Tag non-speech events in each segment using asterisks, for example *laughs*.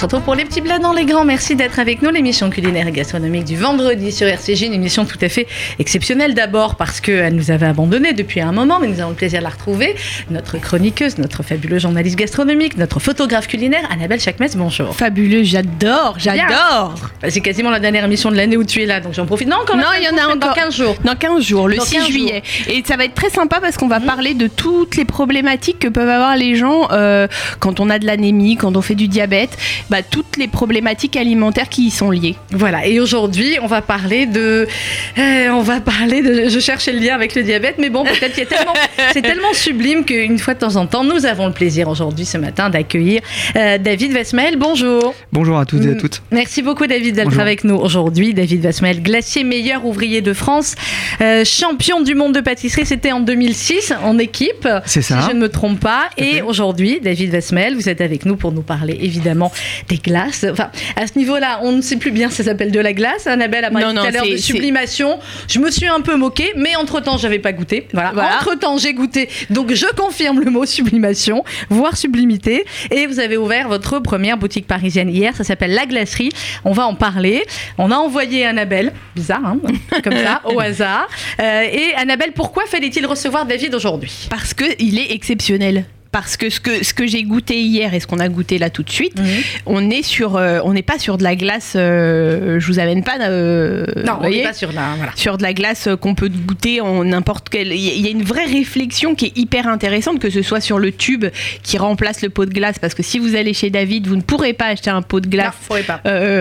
se retrouve pour les petits plats dans les grands. Merci d'être avec nous. L'émission culinaire et gastronomique du vendredi sur RCG, une émission tout à fait exceptionnelle d'abord parce qu'elle nous avait abandonnés depuis un moment, mais nous avons le plaisir de la retrouver. Notre chroniqueuse, notre fabuleuse journaliste gastronomique, notre photographe culinaire, Annabelle Chakmes, bonjour. Fabuleux, j'adore, j'adore. Bah, c'est quasiment la dernière émission de l'année où tu es là, donc j'en profite. Non, encore non, il y en a encore. Dans 15 jours. Dans 15 jours, le 6 juillet. Et ça va être très sympa parce qu'on va mmh. parler de toutes les problématiques que peuvent avoir les gens euh, quand on a de l'anémie, quand on fait du diabète, bah, toutes les problématiques alimentaires qui y sont liées. Voilà, et aujourd'hui, on va parler de. Euh, on va parler de. Je cherchais le lien avec le diabète, mais bon, peut-être qu'il tellement. *laughs* c'est tellement sublime qu'une fois de temps en temps, nous avons le plaisir aujourd'hui, ce matin, d'accueillir euh, David Vesmel. Bonjour. Bonjour à tous et à toutes. Merci beaucoup, David, d'être avec nous aujourd'hui. David Vesmel, glacier meilleur ouvrier de France, euh, champion du monde de pâtisserie, c'était en 2006 en équipe. C'est ça. Si je ne me trompe pas. Et aujourd'hui, David Vesmel, vous êtes avec nous pour nous parler évidemment des glaces. Enfin, à ce niveau-là, on ne sait plus bien si ça s'appelle de la glace. Annabelle a parlé tout à l'heure de sublimation. Je me suis un peu moquée, mais entre-temps, j'avais pas goûté. Voilà. Entre-temps, j'ai goûté. Donc, je confirme le mot sublimation, voire sublimité. Et vous avez ouvert votre première boutique parisienne hier. Ça s'appelle La Glacerie. On va en parler. On a envoyé Annabelle. Bizarre, hein Comme ça, *laughs* au hasard. Euh, et Annabelle, pourquoi fallait-il recevoir David aujourd'hui? Parce qu'il est exceptionnel parce que ce que ce que j'ai goûté hier et ce qu'on a goûté là tout de suite, on est sur euh, on n'est pas sur de la glace. Euh, je vous amène pas. Euh, non, on n'est pas sur la sur de la glace qu'on peut goûter en n'importe quel. Il y a une vraie réflexion qui est hyper intéressante, que ce soit sur le tube qui remplace le pot de glace, parce que si vous allez chez David, vous ne pourrez pas acheter un pot de glace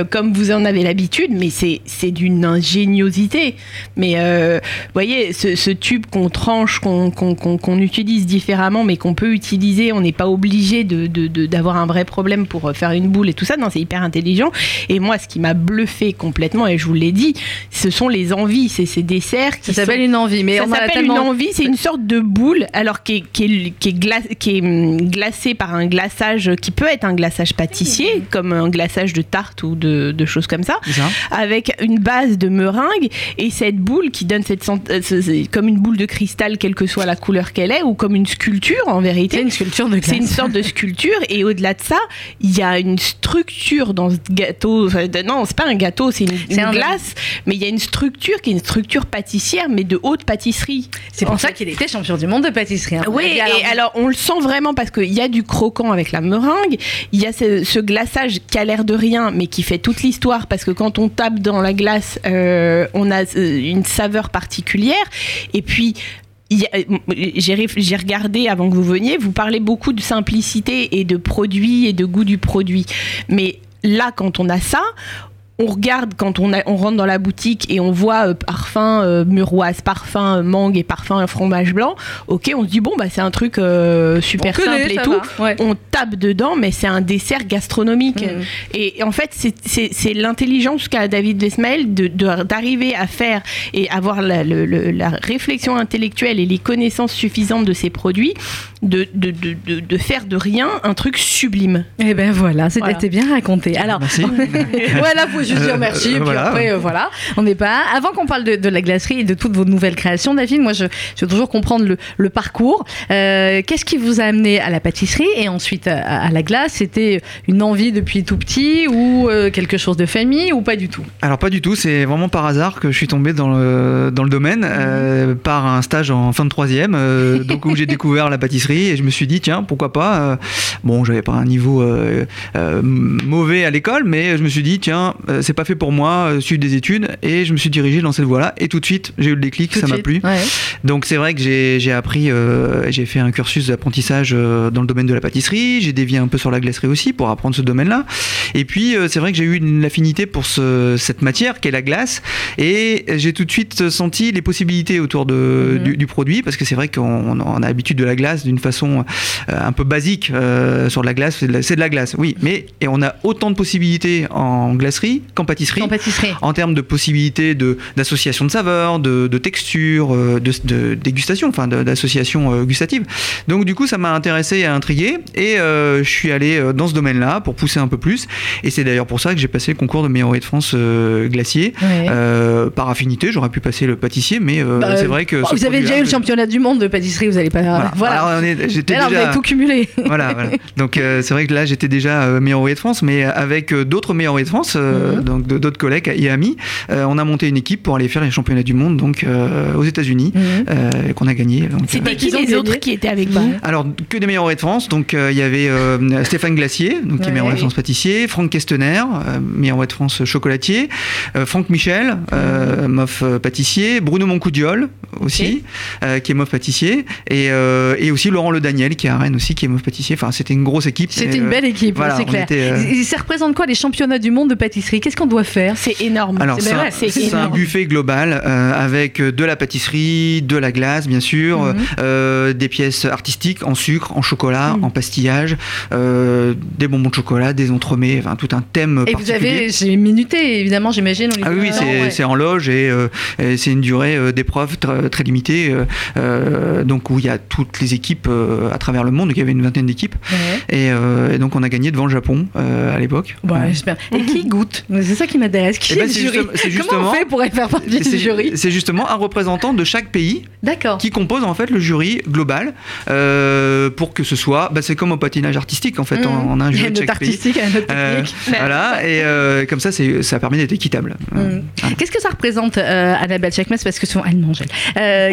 comme vous en avez l'habitude, mais c'est c'est d'une ingéniosité. Mais vous voyez, ce, tube qu'on tranche, qu'on qu'on utilise différemment, mais qu'on peut utiliser on n'est pas obligé d'avoir de, un vrai problème pour faire une boule et tout ça. Non, c'est hyper intelligent. Et moi, ce qui m'a bluffé complètement, et je vous l'ai dit, ce sont les envies. C'est ces desserts qui. Ça s'appelle une envie, mais ça s'appelle une envie. C'est une sorte de boule, alors qui est, qui est, qui est, qui est hum, glacée par un glaçage qui peut être un glaçage pâtissier, comme un glaçage de tarte ou de, choses comme ça, avec une base de meringue et cette boule qui donne cette euh, comme une boule de cristal, quelle que soit la couleur qu'elle est, ou comme une sculpture en vérité sculpture de C'est une sorte de sculpture et au-delà de ça, il y a une structure dans ce gâteau. non, c'est pas un gâteau, c'est une, glace, mais il y a une structure qui est une structure pâtissière, mais de haute pâtisserie. C'est pour ça qu'il était champion du monde de pâtisserie. Hein. Oui, et alors... on le sent vraiment parce qu'il y a du croquant avec la meringue, il y a ce, glaçage qui a l'air de rien, mais qui fait toute l'histoire parce que quand on tape dans la glace, euh, on a euh, une saveur particulière. Et puis j'ai regardé avant que vous veniez, vous parlez beaucoup de simplicité et de produit et de goût du produit. Mais là, quand on a ça, on regarde quand on, on, rentre dans la boutique et on voit euh, parfum euh, muroise, parfum euh, mangue et parfum fromage blanc, ok, on se dit bon bah c'est un truc super simple et tout. On tape dedans, mais c'est un dessert gastronomique. Mm. Et, en fait, c'est l'intelligence qu'a David Vesmael d'arriver à faire et avoir la, la, réflexion intellectuelle et les connaissances suffisantes de ses produits, de, de, de, de faire de rien un truc sublime. Et eh ben voilà, c'était bien raconté. Alors, voilà, *laughs* vous juste dire merci. et puis après, euh, voilà, on n'est pas. Avant qu'on parle de, la glacerie et de toutes vos nouvelles créations, David, moi, je, veux toujours comprendre le, parcours. Euh, qu'est-ce qui vous a amené à la pâtisserie et ensuite à, la glace? C'était une envie depuis tout petit ou euh, quelque chose de famille ou pas du tout? Alors, pas du tout. C'est vraiment par hasard que je suis tombé dans le, dans le domaine mhm. par un stage en fin de troisième, donc où j'ai *laughs* découvert la pâtisserie et je me suis dit, tiens, pourquoi pas Bon, j'avais pas un niveau mauvais à l'école, mais je me suis dit, tiens, euh, c'est pas fait pour moi, euh, suivre des études, et je me suis dirigé dans cette voie-là, et tout de suite, j'ai eu le déclic, ça m'a plu. Donc c'est vrai que j'ai appris, euh, j'ai fait un cursus d'apprentissage dans le domaine de la pâtisserie, j'ai dévié un peu sur la glacerie aussi pour apprendre ce domaine-là, et puis c'est vrai que j'ai eu une affinité pour ce, cette matière qu'est la glace, et j'ai tout de suite senti les possibilités autour de, mhm. du, produit, parce que c'est vrai qu'on a l'habitude de la glace d'une façon un peu basique sur la glace, c'est de, de, la glace, oui, mais et on a autant de possibilités en glacerie qu'en pâtisserie. En pâtisserie. En termes de possibilités d'association de, saveurs, de, de textures, de, de, dégustation, enfin d'association gustative. Donc du coup, ça m'a intéressé et intrigué et je suis allé dans ce domaine-là pour pousser un peu plus. Et c'est d'ailleurs pour ça que j'ai passé le concours de meilleur de France glacier. par affinité, j'aurais pu passer le pâtissier, mais bah, c'est vrai que... vous avez déjà eu le championnat du monde de pâtisserie, vous n'allez pas... Voilà. *laughs* voilà. J'étais déjà... vous avez tout cumulé. *laughs* voilà, voilà. Donc c'est vrai que là, j'étais déjà meilleur de France, mais avec d'autres meilleurs de France, mhm. donc d'autres collègues et amis, on a monté une équipe pour aller faire les championnats du monde donc aux États-Unis, mhm. qu'on a gagné. C'était qui les autres qui étaient avec vous? Alors que des meilleurs de France, donc il y avait Stéphane Glacier, donc qui est meilleur de France pâtissier, Franck Kestener, meilleur de France chocolatier, Franck Michel, mhm. mof pâtissier, Bruno Moncoudiol aussi, qui est mof pâtissier, et, et aussi Laurent Le Daniel qui est à Rennes aussi, qui est mof pâtissier. Enfin, c'était une grosse équipe. C'était une belle équipe, c'est clair. Ça représente quoi les championnats du monde de pâtisserie? Qu'est-ce qu'on doit faire? C'est énorme. Alors, c'est un, buffet global avec de la pâtisserie, de la glace, bien sûr, mhm. des pièces artistiques en sucre, en chocolat, mhm. en pastillage, des bonbons de chocolat, des entremets, enfin tout un thème. Et vous avez, j'ai minuté évidemment, j'imagine. Ah oui, c'est en loge et, c'est une durée d'épreuve très, limitée, donc où il y a toutes les équipes à travers le monde, donc il y avait une vingtaine d'équipes, et, donc on a gagné devant le Japon à l'époque. j'espère. Et qui goûte? C'est ça qui m'intéresse. Qui eh ben, est, le jury. Comment on fait pour faire partie du jury? C'est justement un représentant de chaque pays qui compose en fait le jury global pour que ce soit, bah, c'est comme au patinage artistique en fait, on, a un jury de chaque artistique, pays. *laughs* Voilà, et comme ça, ça permet d'être équitable. Qu'est-ce que ça représente, Annabelle Chakmes Parce que souvent, elle mange.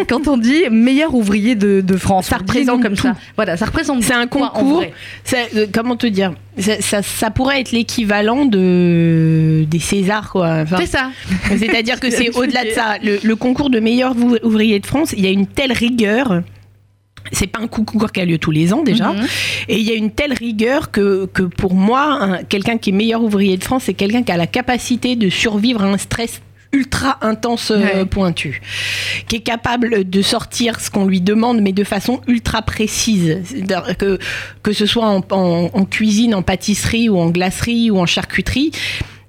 quand on dit meilleur ouvrier de, de France, ça représente comme ça. Voilà, ça représente. C'est un concours. Euh, comment te dire ça, ça, pourrait être l'équivalent de des Césars, quoi. c'est ça. *laughs* C'est-à-dire que c'est *laughs* au-delà de ça. Le, concours de meilleur ouvrier de France, il y a une telle rigueur. C'est pas un concours qui a lieu tous les ans déjà. Mhm. Et il y a une telle rigueur que, que pour moi, quelqu'un qui est meilleur ouvrier de France, c'est quelqu'un qui a la capacité de survivre à un stress ultra intense euh, pointu, qui est capable de sortir ce qu'on lui demande, mais de façon ultra précise. Que, que ce soit en, cuisine, en pâtisserie ou en glacerie ou en charcuterie.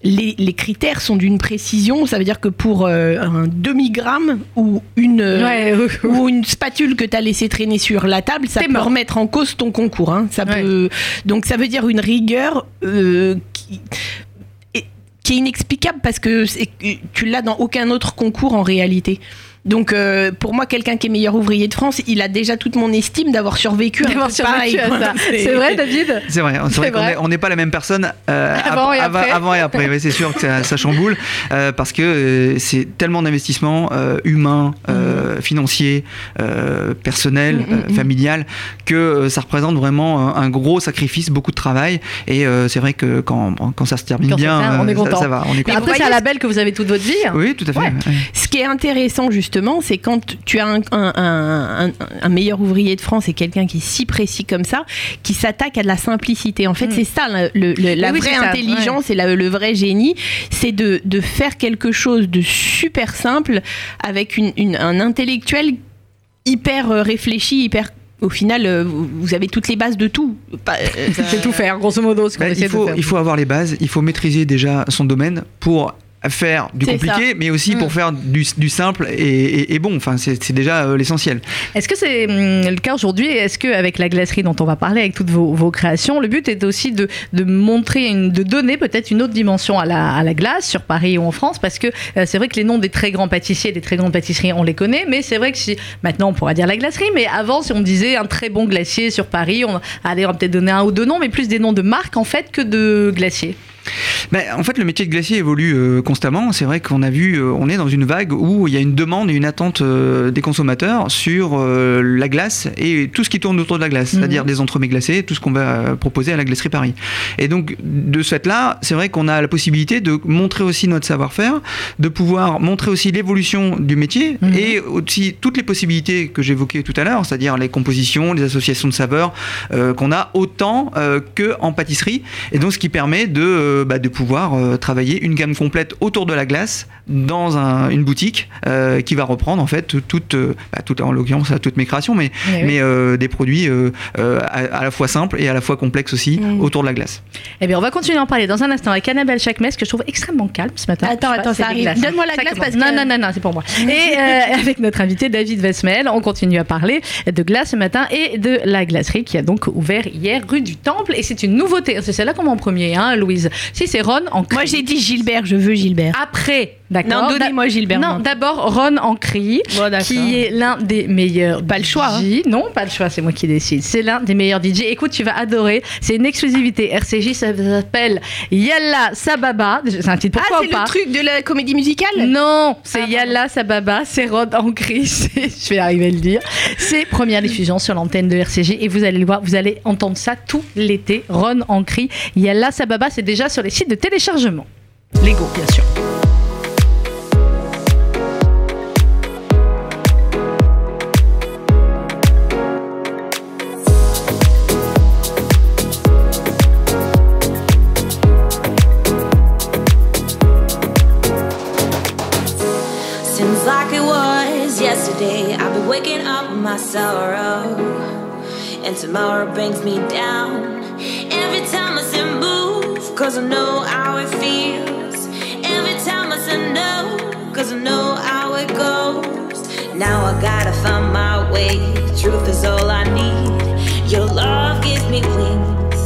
Les, critères sont d'une précision, ça veut dire que pour euh, un demi-gramme ou une, *laughs* ou une spatule que tu as laissé traîner sur la table, ça peut remettre en cause ton concours. Hein. Ça peut, donc ça veut dire une rigueur euh, qui, qui est inexplicable parce que tu l'as dans aucun autre concours en réalité. Donc, euh, pour moi, quelqu'un qui est meilleur ouvrier de France, il a déjà toute mon estime d'avoir survécu à pareil. *laughs* C'est vrai, David C'est vrai. C'est vrai qu'on n'est pas la même personne euh, *laughs* avant, et après. avant, et après. c'est sûr que ça, chamboule euh, parce que c'est tellement d'investissements humains, mm. financiers, personnels, mm, mm, familial que ça représente vraiment un, gros sacrifice, beaucoup de travail. Et c'est vrai que quand, quand, ça se termine bien, ça, on est content. Ça, va. On est Après, c'est un label que vous avez toute votre vie. Hein. Oui, tout à fait. Ce qui est intéressant, justement, c'est quand tu as un, meilleur ouvrier de France et quelqu'un qui est si précis comme ça, qui s'attaque à de la simplicité. En fait, mm. c'est ça la vraie intelligence et le vrai génie, c'est de, faire quelque chose de super simple avec un intellectuel hyper euh, réfléchi, hyper au final, euh, vous avez toutes les bases de tout. Euh, *laughs* c'est tout faire, grosso modo. Bah, il, faut, il faut avoir les bases, il faut maîtriser déjà son domaine pour faire du compliqué, mais aussi pour mm. faire du, simple et, bon. Enfin, c'est déjà euh, l'essentiel. Est-ce que c'est hum, le cas aujourd'hui? Est-ce qu'avec la glacerie dont on va parler, avec toutes vos, créations, le but est aussi de, montrer, de donner peut-être une autre dimension à la, glace sur Paris ou en France? Parce que euh, c'est vrai que les noms des très grands pâtissiers, des très grandes pâtisseries, on les connaît, mais c'est vrai que si maintenant on pourra dire la glacerie, mais avant, si on disait un très bon glacier sur Paris, on, va peut-être donner un ou deux noms, mais plus des noms de marques en fait que de glaciers. En fait, le métier de glacier évolue euh, constamment. C'est vrai qu'on a vu, euh, on est dans une vague où il y a une demande et une attente euh, des consommateurs sur la glace et tout ce qui tourne autour de la glace, mhm. c'est-à-dire des entremets glacés, tout ce qu'on va proposer à la glacerie Paris. Et donc, de ce fait-là, c'est vrai qu'on a la possibilité de montrer aussi notre savoir-faire, de pouvoir montrer aussi l'évolution du métier mhm. et aussi toutes les possibilités que j'évoquais tout à l'heure, c'est-à-dire les compositions, les associations de saveurs qu'on a autant que en pâtisserie. Et donc, ce qui permet de bah, de pouvoir travailler une gamme complète autour de la glace dans une boutique qui va reprendre en fait toute, bah, toute en l'occurrence toutes mes créations, mais, mais, des produits à, la fois simples et à la fois complexes aussi mm. autour de la glace. Eh bien, on va continuer à en parler dans un instant avec Annabelle Chakmes, que je trouve extrêmement calme ce matin. Attends, attends, ça arrive. Donne-moi la glace parce que... Non, non, non, non c'est pour moi. et *laughs* avec notre invité David Vesmel, on continue à parler de glace ce matin et de la glacerie qui a donc ouvert hier rue du Temple. Et c'est une nouveauté. C'est celle-là comme en premier, hein, Louise. Si, c'est Ron en Moi, j'ai dit Gilbert, je veux Gilbert. Après, d'accord. Non, donnez-moi Gilbert. Non, d'abord Ron en cri, qui est l'un des meilleurs. Pas le choix. Hein. Non, pas le choix, c'est moi qui décide. C'est l'un des meilleurs DJ. Écoute, tu vas adorer. C'est une exclusivité RCJ, ça s'appelle Yalla Sababa. C'est un titre pourquoi ah, c'est le truc de la comédie musicale? Non, c'est ah, Yalla Sababa, c'est Ron en *laughs* cri. Je vais arriver à le dire. C'est première diffusion sur l'antenne de RCG et vous allez le voir, vous allez entendre ça tout l'été. Ron en cri. Yalla Sababa, c'est déjà sur les sites de téléchargement. Lego, bien sûr. Tomorrow brings me down. Every time I say move, cause I know how it feels. Every time I say no, cause I know how it goes. Now I gotta find my way, truth is all I need. Your love gives me wings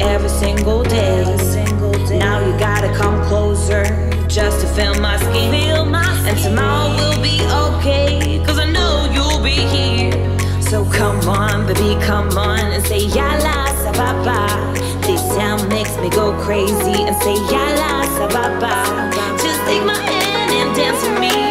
every single day. Now you gotta come closer just to feel my skin. And tomorrow will be okay, baby, come on and say yalla sababa. This sound makes me go crazy and say yalla sababa. Just take my hand and dance with me.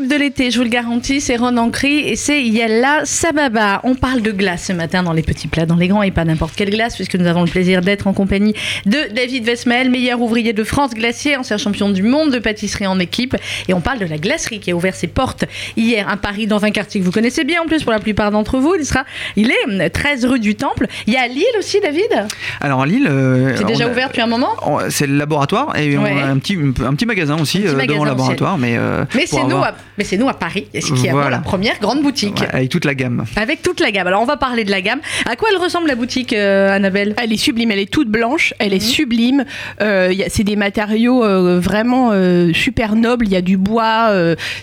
De l'été, je vous le garantis, c'est Ron Ancry et c'est Yella Sababa. On parle de glace ce matin dans les petits plats, dans les grands et pas n'importe quelle glace, puisque nous avons le plaisir d'être en compagnie de David Vesmel, meilleur ouvrier de France glacier, ancien champion du monde de pâtisserie en équipe. Et on parle de la glacerie qui a ouvert ses portes hier à Paris, dans un quartier que vous connaissez bien en plus pour la plupart d'entre vous. Il, sera, il est 13 rue du Temple. Il y a à Lille aussi, David? Alors à Lille. Euh, c'est déjà ouvert depuis un moment? C'est le laboratoire et on a un petit, un petit magasin aussi euh, devant le laboratoire. Mais, euh, mais c'est nous, c'est nous à Paris qui avons la première grande boutique. avec toute la gamme. Avec toute la gamme. Alors on va parler de la gamme. À quoi elle ressemble la boutique, euh, Annabelle? Elle est sublime, elle est toute blanche, elle est mhm. sublime. Euh, c'est des matériaux euh, vraiment super nobles. Il y a du bois,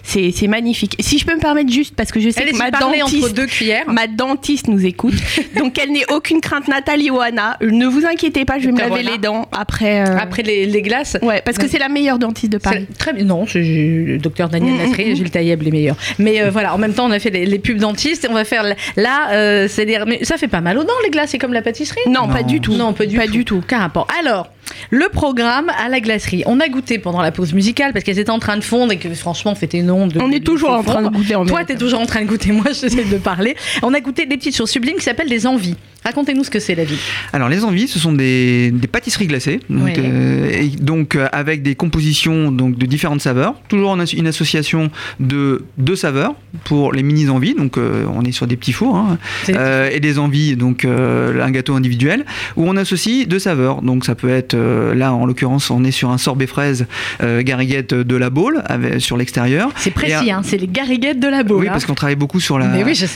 c'est magnifique. Si je peux me permettre juste, parce que je sais que ma dentiste, entre deux cuillères. ma dentiste nous écoute, *laughs* donc elle n'est aucune crainte, Nathalie ou Anna. Ne vous inquiétez pas, je vais me laver les dents après. Après les, glaces. Ouais, parce que c'est la meilleure dentiste de Paris. Très bien. Non, c'est docteur Daniel Jules Tailleb les meilleurs. Mais euh, voilà, en même temps, on a fait les, pubs dentistes. Et on va faire là, euh, c'est mais ça fait pas mal aux dents les glaces, c'est comme la pâtisserie? Non, pas du tout. Non, pas du pas tout. du tout. Qu'un rapport. Alors. Le programme à la glacerie. On a goûté pendant la pause musicale parce qu'elles étaient en train de fondre et que franchement, c'était une honte. on est toujours en train de goûter. En Toi, t'es toujours en train de goûter. Moi, *laughs* j'essaie de parler. On a goûté des petites choses sublimes qui s'appellent des envies. Racontez-nous ce que c'est la vie. Alors les envies, ce sont des, pâtisseries glacées, donc, euh, et donc euh, avec des compositions donc de différentes saveurs, toujours une association de deux saveurs pour les mini envies, donc euh, on est sur des petits fours, hein, et des envies, donc un gâteau individuel. Où on associe deux saveurs, donc ça peut être là en l'occurrence on est sur un sorbet fraise gariguette de la Baule sur l'extérieur. C'est précis, hein, c'est les gariguettes de la Baule. Oui, parce qu'on travaille beaucoup sur la,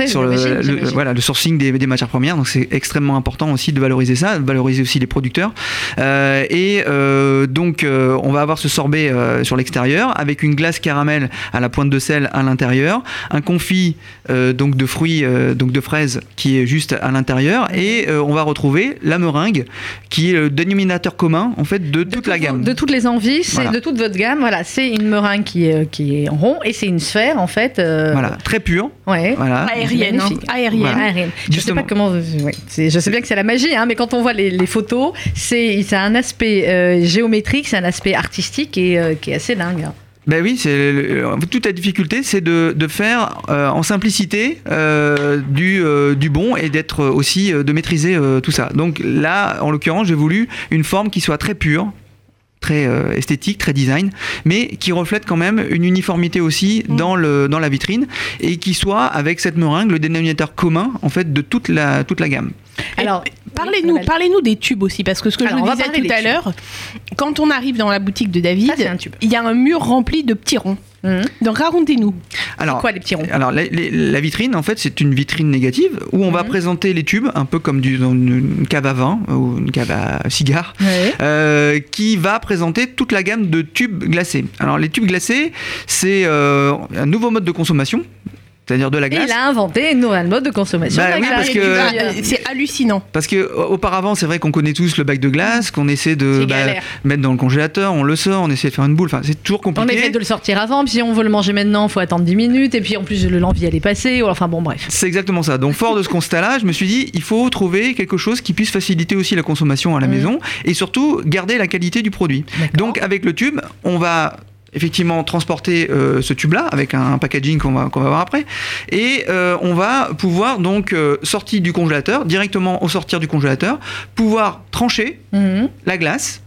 sur le, voilà, le sourcing des, des matières premières, donc c'est extrêmement important aussi de valoriser ça, de valoriser aussi les producteurs. Euh, et euh, donc, euh, on va avoir ce sorbet sur l'extérieur avec une glace caramel à la pointe de sel à l'intérieur, un confit donc de fruits, donc de fraises qui est juste à l'intérieur, et on va retrouver la meringue qui est le dénominateur commun en fait de, toute la gamme. De toutes les envies, c'est de toute votre gamme. Voilà, c'est une meringue qui est, qui est en rond et c'est une sphère en fait. Voilà, très pure. Ouais. Voilà. Aérienne. Hein. Aérienne. Aérienne. Je sais pas comment. Je sais bien que c'est la magie, hein, mais quand on voit les, photos, c'est un aspect euh, géométrique, c'est un aspect artistique et euh, qui est assez dingue. Hein. Ben oui, toute la difficulté, c'est de, faire euh, en simplicité du, du, bon et d'être aussi de maîtriser tout ça. Donc là, en l'occurrence, j'ai voulu une forme qui soit très pure, très esthétique, très design, mais qui reflète quand même une uniformité aussi mm. dans, le, dans la vitrine et qui soit avec cette meringue le dénominateur commun en fait de toute la, toute la gamme. Alors, parlez-nous, parlez-nous des tubes aussi, parce que ce que je vous disais tout à l'heure, quand on arrive dans la boutique de David, il y a un mur rempli de petits ronds. Mhm. Donc racontez-nous. Alors, quoi les petits ronds Alors la, vitrine, en fait, c'est une vitrine négative où on va mhm. présenter les tubes, un peu comme du, dans une cave à vin ou une cave à cigare, euh, qui va présenter toute la gamme de tubes glacés. Alors les tubes glacés, c'est euh, un nouveau mode de consommation c'est-à-dire de la glace. il a inventé une nouvelle mode de consommation. Bah parce que c'est hallucinant. Parce que auparavant, c'est vrai qu'on connaît tous le bac de glace, qu'on essaie de bah, mettre dans le congélateur, on le sort, on essaie de faire une boule. Enfin, c'est toujours compliqué. On essaie de le sortir avant, puis si on veut le manger maintenant, il faut attendre 10 minutes, et puis en plus l'envie elle est passée. Enfin bon, bref. C'est exactement ça. Donc fort de ce constat-là, je me suis dit, il faut trouver quelque chose qui puisse faciliter aussi la consommation à la mmh. maison, et surtout garder la qualité du produit. Donc avec le tube, on va effectivement transporter euh, ce tube-là avec un, packaging qu'on va, qu'on va voir après. Et euh, on va pouvoir donc euh, sortir du congélateur, directement au sortir du congélateur, pouvoir trancher mhm. la glace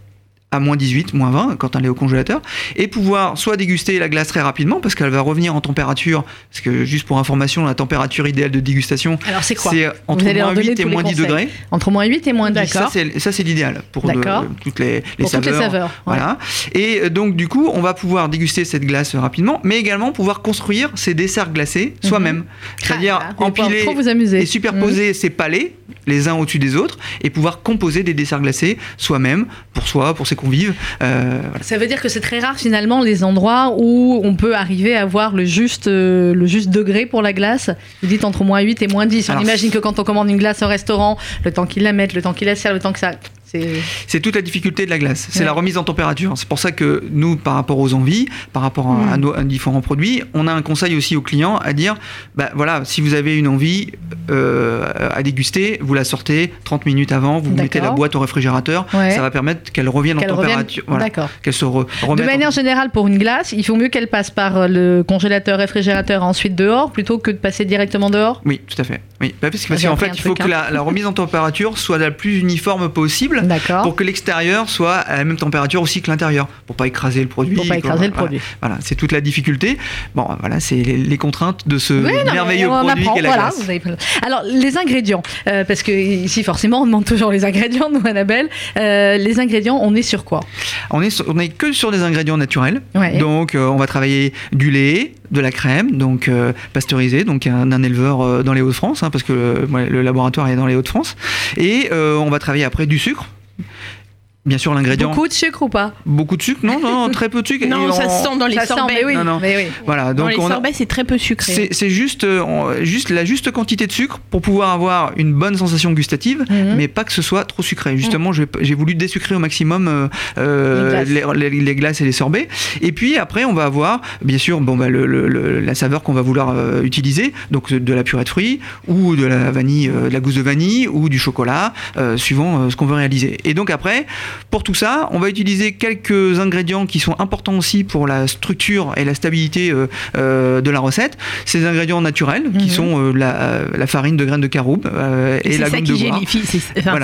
à moins 18, moins 20 quand elle est au congélateur, et pouvoir soit déguster la glace très rapidement parce qu'elle va revenir en température, parce que juste pour information, la température idéale de dégustation, c'est quoi C'est entre moins 8 et moins 10 degrés. Entre moins 8 et moins 10. Ça, c'est l'idéal pour toutes les, pour saveurs. Toutes les saveurs voilà. Et euh, donc, du coup, on va pouvoir déguster cette glace rapidement, mais également pouvoir construire ces desserts glacés mhm. soi-même. C'est-à-dire ah, empiler et superposer mhm. ces palais les uns au-dessus des autres et pouvoir composer des desserts glacés soi-même, pour soi, pour ses convives. Euh, Ça veut dire que c'est très rare finalement les endroits où on peut arriver à avoir le juste, euh, le juste degré pour la glace. Vous dites entre moins 8 et moins 10. On imagine que quand on commande une glace au restaurant, le temps qu'ils la mettent, le temps qu'ils la servent, le temps que ça c'est toute la difficulté de la glace, c'est la remise en température. C'est pour ça que nous, par rapport aux envies, par rapport à, mm. nos différents produits, on a un conseil aussi aux clients à dire, bah, voilà, si vous avez une envie euh, à déguster, vous la sortez 30 minutes avant, vous mettez la boîte au réfrigérateur, ça va permettre qu'elle revienne en température, qu'elle se De manière générale, pour une glace, il faut mieux qu'elle passe par le congélateur, réfrigérateur, ensuite dehors, plutôt que de passer directement dehors? Oui, tout à fait. Oui, bah, parce qu'en fait, il faut que hein. la remise en température soit la plus uniforme possible pour que l'extérieur soit à la même température aussi que l'intérieur, pour pas écraser le produit. Pour pas écraser le produit. Voilà, c'est toute la difficulté. Bon, voilà, c'est les, contraintes de ce merveilleux produit qu'est la voilà, Alors, les ingrédients, euh, parce que ici, forcément, on demande toujours les ingrédients, *laughs* nous, Annabelle. Euh, les ingrédients, on est sur quoi? On est, on est que sur des ingrédients naturels. Donc, euh, on va travailler du lait, de la crème, donc pasteurisée, donc un, éleveur dans les Hauts-de-France, hein, parce que le, le, laboratoire est dans les Hauts-de-France. Et on va travailler après du sucre bien sûr l'ingrédient. Beaucoup de sucre ou pas Beaucoup de sucre Non, non, très peu de sucre. non, ça se sent dans les sorbets. oui, non, non. Mais oui. Voilà, donc dans les sorbets, c'est très peu sucré. C'est juste, euh, juste la juste quantité de sucre pour pouvoir avoir une bonne sensation gustative, mhm. mais pas que ce soit trop sucré. Justement, mhm. j'ai voulu désucrer au maximum euh, euh, les, glaces. Les, glaces. et les sorbets. Et puis après, on va avoir, bien sûr, bon, bah, le, la saveur qu'on va vouloir utiliser, donc de la purée de fruits ou de la vanille, de la gousse de vanille ou du chocolat, suivant ce qu'on veut réaliser. Et donc après, pour tout ça, on va utiliser quelques ingrédients qui sont importants aussi pour la structure et la stabilité euh, euh, de la recette. Ces ingrédients naturels qui mhm. sont euh, la, farine de graines de caroube et la gomme de bois.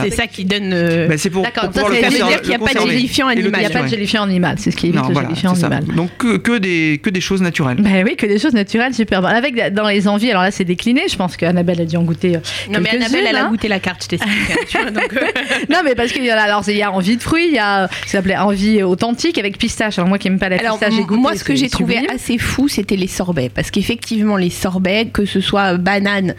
C'est ça qui donne. Bah, c'est pour, ça veut dire qu'il n'y a pas de gélifiant animal. Il n'y a pas de gélifiant animal, c'est ce qui évite le gélifiant animal. Donc que, des, que des choses naturelles. Bah oui, que des choses naturelles, super bon. Avec dans les envies, alors là c'est décliné, je pense qu'Annabelle a dû en goûter. Non mais Annabelle elle a hein. goûté la carte, je t'explique. Hein, *laughs* non mais parce qu'il y a alors il y a envie de fruits, il y a ce s'appelait envie authentique avec pistache. Alors moi qui n'aime pas la pistache, j'ai goûté. Moi ce que j'ai trouvé assez fou, c'était les sorbets parce qu'effectivement les sorbets, que ce soit banane,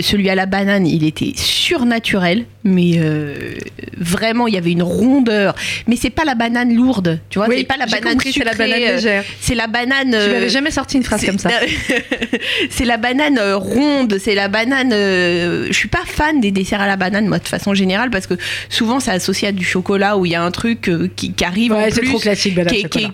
celui à la banane, il était surnaturel, mais euh, vraiment il y avait une rondeur. Mais c'est pas la banane lourde, tu vois, c'est pas la banane sucrée, c'est la banane euh, légère. C'est la banane. Tu m'avais euh, jamais sorti une phrase comme ça. *laughs* c'est la banane ronde, c'est la banane. je suis pas fan des desserts à la banane moi de façon générale parce que souvent c'est associé à du chocolat où il y a un truc qui, arrive en plus, trop classique,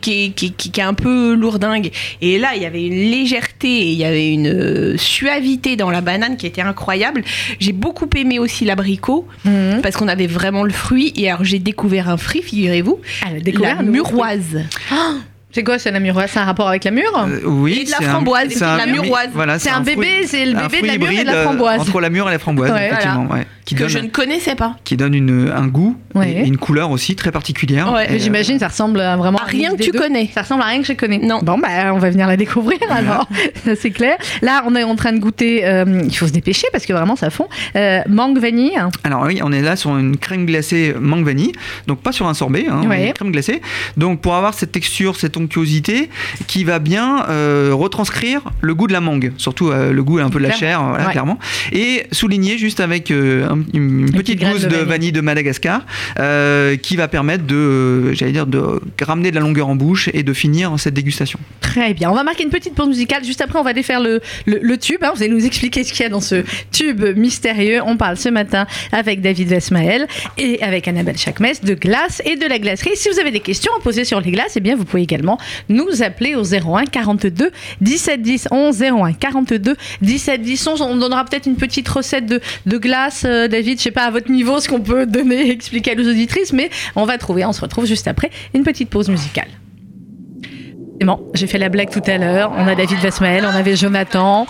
qui, qui, qui, est un peu lourdingue. Et là, il y avait une légèreté, et il y avait une euh, suavité dans la banane qui était incroyable. J'ai beaucoup aimé aussi l'abricot mhm. parce qu'on avait vraiment le fruit. Et alors, j'ai découvert un fruit, figurez-vous, ah, la muroise. C'est quoi, c'est la muroise C'est un rapport avec la mûre euh, Oui. Et de la framboise, c'est la muroise. Voilà, c'est un, bébé, c'est le bébé de la mûre et de la framboise. Entre la mûre et la framboise, effectivement. Qui que donne, je ne connaissais pas. Qui donne une, un goût et une couleur aussi très particulière. Ouais. J'imagine, ça ressemble vraiment à rien que tu connais. Ça ressemble à rien que je connais. Non. Bon, bah, on va venir la découvrir alors. *laughs* c'est clair. Là, on est en train de goûter. Euh, il faut se dépêcher parce que vraiment, ça fond. Euh, mangue vanille. Alors oui, on est là sur une crème glacée mangue vanille. Donc pas sur un sorbet, hein, une crème glacée. Donc pour avoir cette texture, cette onctuosité, qui va bien euh, retranscrire le goût de la mangue, surtout euh, le goût un peu de la chair, clairement, et souligner juste avec euh, une, petite gousse de, vanille. de Madagascar, qui va permettre de, j'allais dire, de ramener de la longueur en bouche et de finir cette dégustation. Très bien, on va marquer une petite pause musicale. Juste après, on va défaire le, le, tube. Hein. Vous allez nous expliquer ce qu'il y a dans ce tube mystérieux. On parle ce matin avec David Vesmael et avec Annabelle Chakmes de glace et de la glacerie. Si vous avez des questions à poser sur les glaces, eh bien, vous pouvez également nous appeler au 01 42 17 10 11 01 42 17 10 11. On donnera peut-être une petite recette de, de glace, euh, David. Je sais pas à votre niveau ce qu'on peut *laughs* donner, expliquer à nos auditrices, mais on va trouver. On se retrouve juste après une petite pause musicale. Bon, j'ai fait la blague tout à l'heure. On a David Vesmael, on avait Jonathan.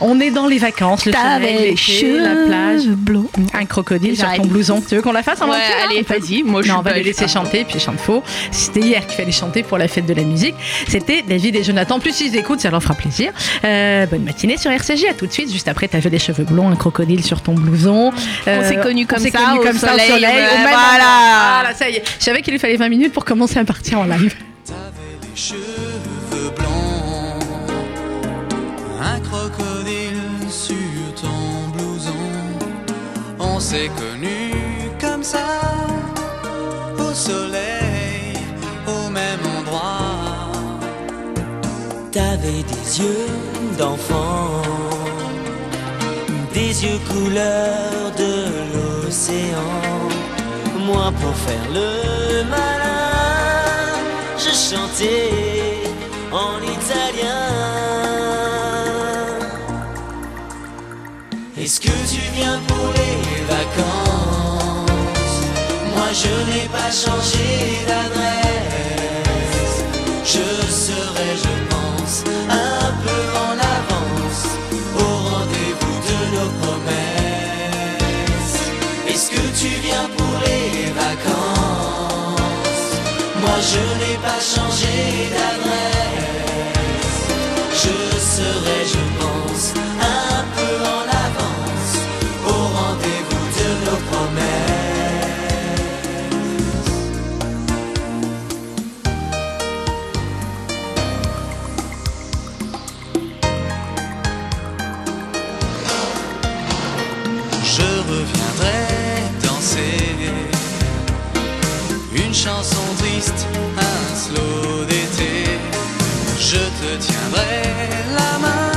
On est dans les vacances, le soleil, la plage, bleu. un crocodile sur ton blouson. Tu veux qu'on la fasse en ouais, Allez, vas-y. Moi, je non, on va les laisser chanter, puis chante faux. C'était hier qu'il fallait chanter pour la fête de la musique. C'était David et Jonathan. Plus ils écoutent, ça leur fera plaisir. Euh, bonne matinée sur RCJ. À tout de suite. Juste après, tu avais des cheveux blonds, un crocodile sur ton blouson. on s'est connus comme, ça, connu comme ça, au soleil. voilà. voilà, ça y est. Je savais qu'il lui fallait 20 minutes pour commencer à partir en live. S'est connu comme ça, au soleil, au même endroit. T'avais des yeux d'enfant, des yeux couleur de l'océan. Moi, pour faire le malin, je chantais en italien. Est-ce que tu viens pour les moi je n'ai pas changé d'adresse. Je serai, je pense, un peu en avance je n'ai pas changé d'adresse. Te tiendrai la main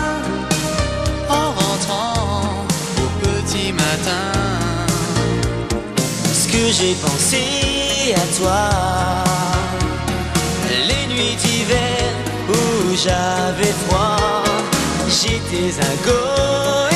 en rentrant au petit matin. Ce que j'ai pensé à toi, les nuits d'hiver où j'avais froid, j'étais un goéland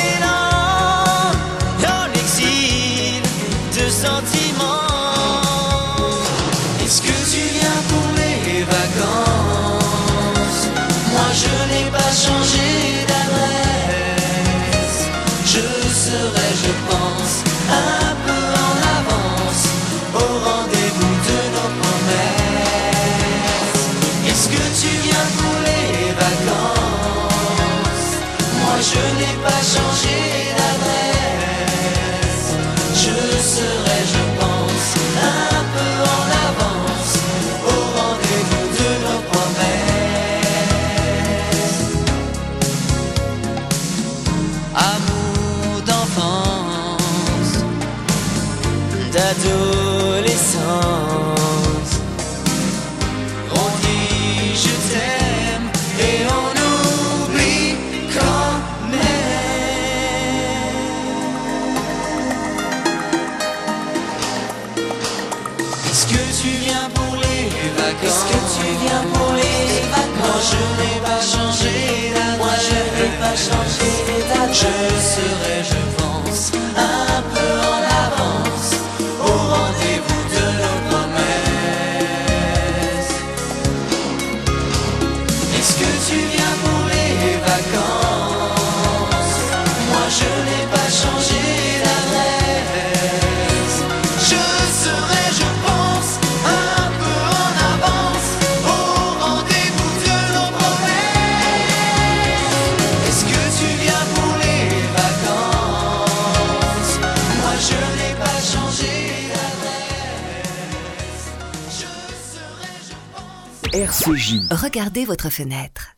tu viens pour les vacances Moi je n'ai pas changé d'adresse. Je serai, je pense, un peu en avance au rendez-vous de nos promesses. Est-ce que tu viens pour les vacances? Moi je n'ai pas changé d'adresse. Je serai, je pense. RCJ. Regardez votre fenêtre.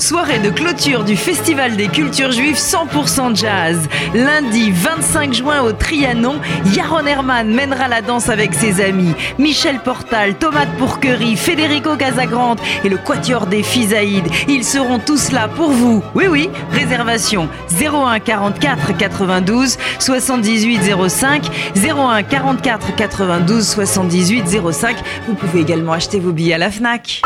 Soirée de clôture du Festival des cultures juives 100% jazz. Lundi 25 juin au Trianon, Yaron Herman mènera la danse avec ses amis. Michel Portal, Tomate Pourquerie, Federico Casagrande et le Quatuor des Fisaïdes. Ils seront tous là pour vous. Oui, oui, réservation 01 44 92 78 05 01 44 92 78 05. Vous pouvez également acheter vos billets à la FNAC.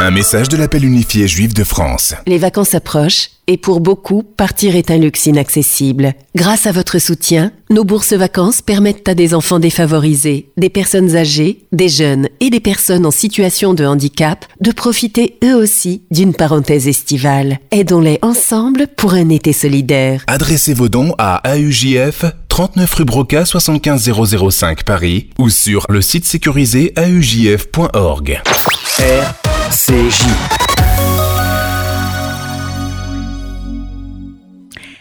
Un message de l'appel unifié juif de France. Les vacances approchent et pour beaucoup, partir est un luxe inaccessible. Grâce à votre soutien, nos bourses vacances permettent à des enfants défavorisés, des personnes âgées, des jeunes et des personnes en situation de handicap de profiter eux aussi d'une parenthèse estivale. Aidons-les ensemble pour un été solidaire. Adressez vos dons à AUJF 39 rue Broca 75005 Paris ou sur le site sécurisé aujf.org. RCJ.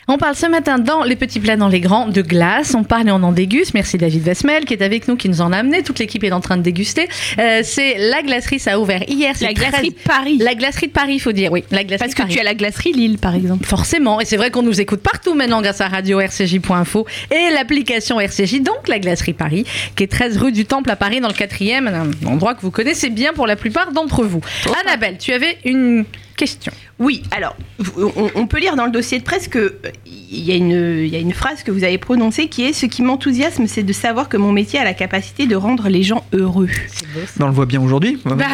On parle ce matin dans Les Petits Plats dans les Grands de glace. On parle et on en déguste. Merci David Vesmel qui est avec nous, qui nous en a amené. Toute l'équipe est en train de déguster. Euh, c'est la glacerie, ça a ouvert hier. La glacerie de Paris. La glacerie de Paris, il faut dire. Oui, la glacerie Parce que Paris. tu as la glacerie Lille, par exemple. Forcément, et c'est vrai qu'on nous écoute partout maintenant grâce à radio rcj.info et l'application RCJ, donc la glacerie Paris, qui est 13 rue du Temple à Paris, dans le 4e, un endroit que vous connaissez bien pour la plupart d'entre vous. Annabelle, tu avais une question. Oui, alors, on, on peut lire dans le dossier de presse que euh, il y, a une- il y a une phrase que vous avez prononcée qui est Ce qui m'enthousiasme, c'est de savoir que mon métier a la capacité de rendre les gens heureux. Ben, on le voit bien aujourd'hui. Bah, *laughs*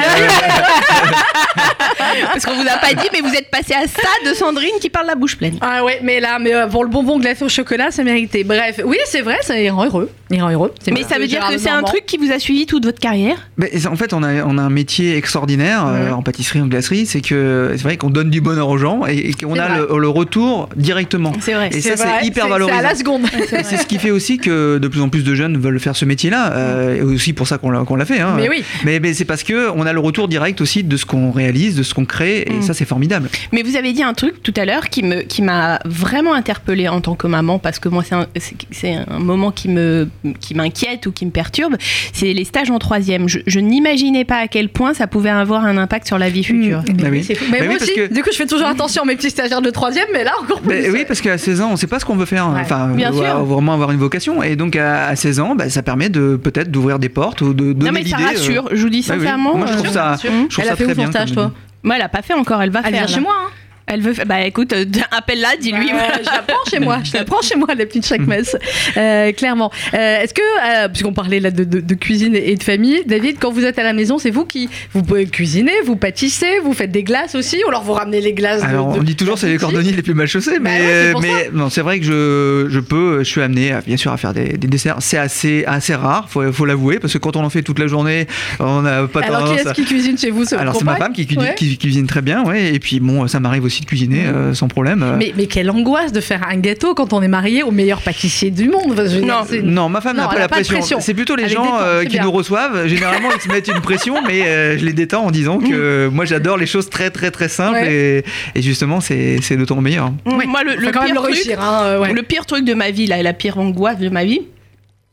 Parce qu'on vous a pas dit, mais vous êtes passé à ça de Sandrine qui parle la bouche pleine. Ah ouais, mais là, mais euh, pour le bonbon glacé au chocolat, ça méritait. Bref, oui, c'est vrai, ça rend heureux. Il rend heureux. Mais ça veut dire que c'est un truc qui vous a suivi toute votre carrière? Mais En fait, on a, on a un métier extraordinaire euh, en pâtisserie, en glacerie. C'est que c'est vrai qu'on donne du bonheur aux gens et, qu'on a le, retour directement. C'est vrai. Et ça, c'est hyper valorisant. C'est à la seconde. *laughs* c'est ce qui fait aussi que de plus en plus de jeunes veulent faire ce métier-là. Euh, et aussi pour ça qu'on l'a fait. Hein. Mais oui. Mais, c'est parce qu'on a le retour direct aussi de ce qu'on réalise, de ce qu'on crée. Et mm. ça, c'est formidable. Mais vous avez dit un truc tout à l'heure qui m'a qui vraiment interpellée en tant que maman parce que moi, c'est un, un, moment qui m'inquiète ou qui me perturbe. C'est les stages en troisième. Je, n'imaginais pas à quel point ça pouvait avoir un impact sur la vie future. Mmh. Mais, oui. mais bah moi aussi, du coup, je fais toujours *laughs* attention à mes petits stagiaires de troisième, mais là encore plus. oui, parce qu'à 16 ans, on ne sait pas ce qu'on veut faire. Enfin, Bien sûr. vraiment avoir une vocation. Et donc, à, 16 ans, bah, ça permet de peut-être d'ouvrir des portes ou de donner Non, mais ça rassure. Euh. Je vous dis bah sincèrement. Moi, je trouve ça, je trouve ça très bien. Stage, toi moi, elle a pas fait encore, elle va elle faire. Vient chez moi. Hein. Elle veut. Bah écoute, euh, *laughs* appelle-la, dis-lui. je la prends chez moi. Je la prends chez moi, la petite chaque messe. Euh, clairement. Euh, est-ce que, puisqu'on parlait là de, cuisine et de famille, David, quand vous êtes à la maison, c'est vous qui vous pouvez cuisiner, vous pâtissez, vous faites des glaces aussi, ou alors vous ramenez les glaces. Alors on dit toujours c'est les cordonniers les plus mal chaussés, bah mais mais non, c'est vrai que je, je, peux, je suis amené bien sûr à faire des, desserts. C'est assez assez rare, faut faut l'avouer, parce que quand on en fait toute la journée, on n'a pas. Alors qui est-ce qui cuisine chez vous Alors c'est ma femme qui, qui, cuisine très bien, ouais. Et puis bon, ça m'arrive aussi de cuisiner euh, sans problème. Euh. Mais, mais, quelle angoisse de faire un gâteau quand on est marié au meilleur pâtissier du monde. non, non, ma femme n'a pas la pression. C'est plutôt les gens euh, qui nous reçoivent. Généralement, ils se mettent une pression, mais je les détends en disant que mm. moi j'adore les choses très très très simples et, justement c'est d'autant meilleur. Moi, le, le, pire truc, hein, le pire truc de ma vie, là, et la pire angoisse de ma vie,